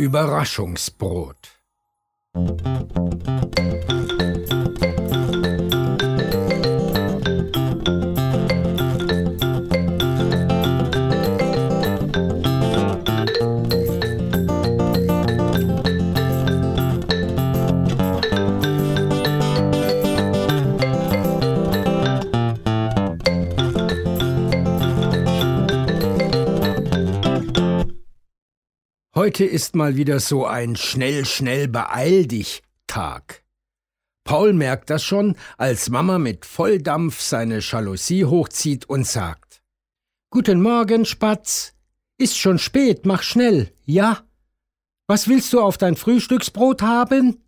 Überraschungsbrot Heute ist mal wieder so ein schnell, schnell beeil dich Tag. Paul merkt das schon, als Mama mit Volldampf seine Jalousie hochzieht und sagt: Guten Morgen, Spatz. Ist schon spät, mach schnell, ja? Was willst du auf dein Frühstücksbrot haben?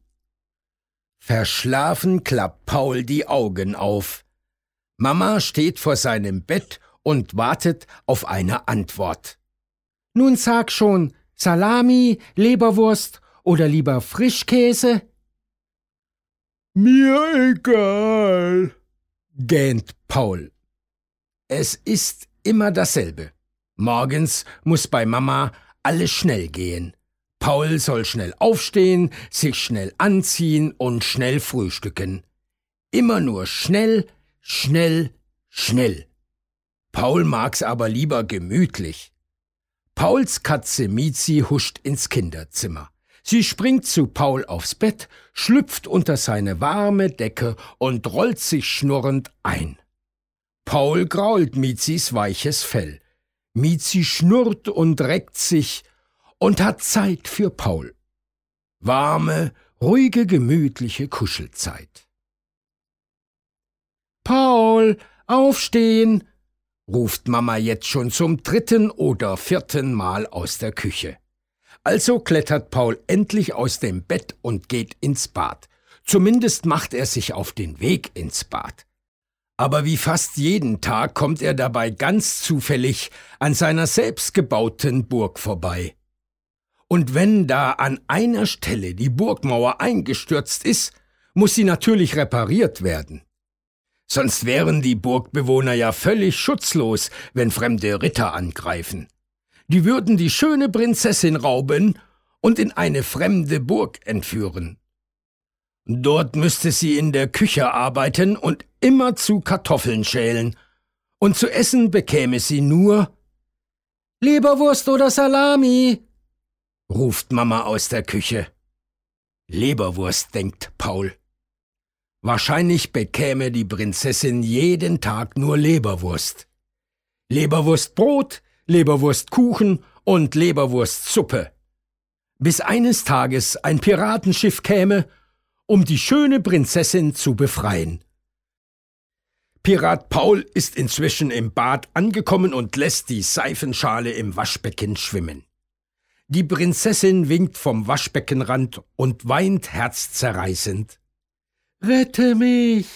Verschlafen klappt Paul die Augen auf. Mama steht vor seinem Bett und wartet auf eine Antwort. Nun sag schon, Salami, Leberwurst oder lieber Frischkäse? Mir egal, gähnt Paul. Es ist immer dasselbe. Morgens muss bei Mama alles schnell gehen. Paul soll schnell aufstehen, sich schnell anziehen und schnell frühstücken. Immer nur schnell, schnell, schnell. Paul mag's aber lieber gemütlich. Pauls Katze Mizi huscht ins Kinderzimmer. Sie springt zu Paul aufs Bett, schlüpft unter seine warme Decke und rollt sich schnurrend ein. Paul grault Mizis weiches Fell. Mizi schnurrt und reckt sich und hat Zeit für Paul. Warme, ruhige, gemütliche Kuschelzeit. Paul, aufstehen, ruft Mama jetzt schon zum dritten oder vierten Mal aus der Küche. Also klettert Paul endlich aus dem Bett und geht ins Bad. Zumindest macht er sich auf den Weg ins Bad. Aber wie fast jeden Tag kommt er dabei ganz zufällig an seiner selbstgebauten Burg vorbei. Und wenn da an einer Stelle die Burgmauer eingestürzt ist, muss sie natürlich repariert werden. Sonst wären die Burgbewohner ja völlig schutzlos, wenn fremde Ritter angreifen. Die würden die schöne Prinzessin rauben und in eine fremde Burg entführen. Dort müsste sie in der Küche arbeiten und immer zu Kartoffeln schälen, und zu essen bekäme sie nur Leberwurst oder Salami, ruft Mama aus der Küche. Leberwurst, denkt Paul. Wahrscheinlich bekäme die Prinzessin jeden Tag nur Leberwurst. Leberwurstbrot, Leberwurstkuchen und Leberwurstsuppe. Bis eines Tages ein Piratenschiff käme, um die schöne Prinzessin zu befreien. Pirat Paul ist inzwischen im Bad angekommen und lässt die Seifenschale im Waschbecken schwimmen. Die Prinzessin winkt vom Waschbeckenrand und weint herzzerreißend. Rette mich!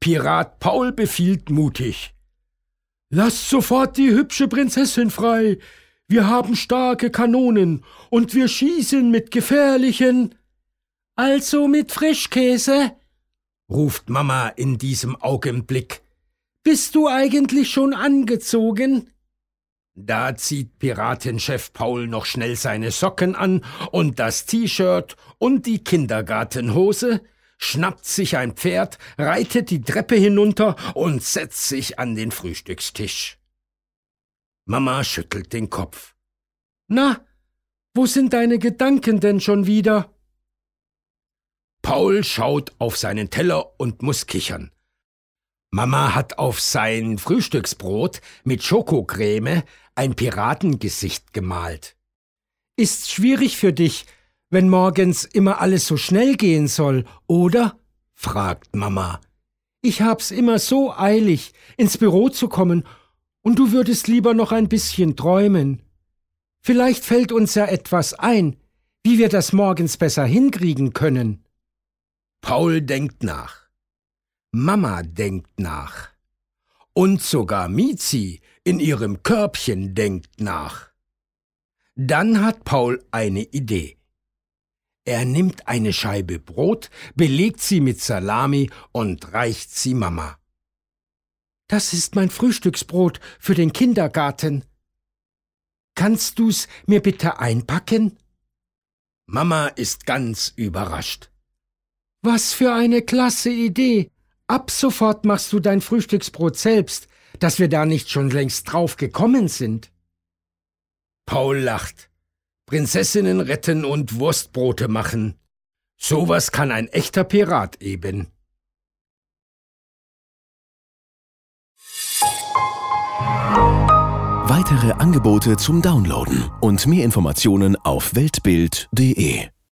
Pirat Paul befiehlt mutig. Lasst sofort die hübsche Prinzessin frei. Wir haben starke Kanonen und wir schießen mit gefährlichen. Also mit Frischkäse? ruft Mama in diesem Augenblick. Bist du eigentlich schon angezogen? Da zieht Piratenchef Paul noch schnell seine Socken an und das T-Shirt und die Kindergartenhose, schnappt sich ein Pferd, reitet die Treppe hinunter und setzt sich an den Frühstückstisch. Mama schüttelt den Kopf. Na, wo sind deine Gedanken denn schon wieder? Paul schaut auf seinen Teller und muss kichern. Mama hat auf sein Frühstücksbrot mit Schokocreme ein Piratengesicht gemalt. Ist's schwierig für dich, wenn morgens immer alles so schnell gehen soll, oder? fragt Mama. Ich hab's immer so eilig, ins Büro zu kommen, und du würdest lieber noch ein bisschen träumen. Vielleicht fällt uns ja etwas ein, wie wir das morgens besser hinkriegen können. Paul denkt nach. Mama denkt nach. Und sogar Mizi in ihrem Körbchen denkt nach. Dann hat Paul eine Idee. Er nimmt eine Scheibe Brot, belegt sie mit Salami und reicht sie Mama. Das ist mein Frühstücksbrot für den Kindergarten. Kannst du's mir bitte einpacken? Mama ist ganz überrascht. Was für eine klasse Idee. Ab sofort machst du dein Frühstücksbrot selbst, dass wir da nicht schon längst drauf gekommen sind. Paul lacht. Prinzessinnen retten und Wurstbrote machen. Sowas kann ein echter Pirat eben. Weitere Angebote zum Downloaden und mehr Informationen auf weltbild.de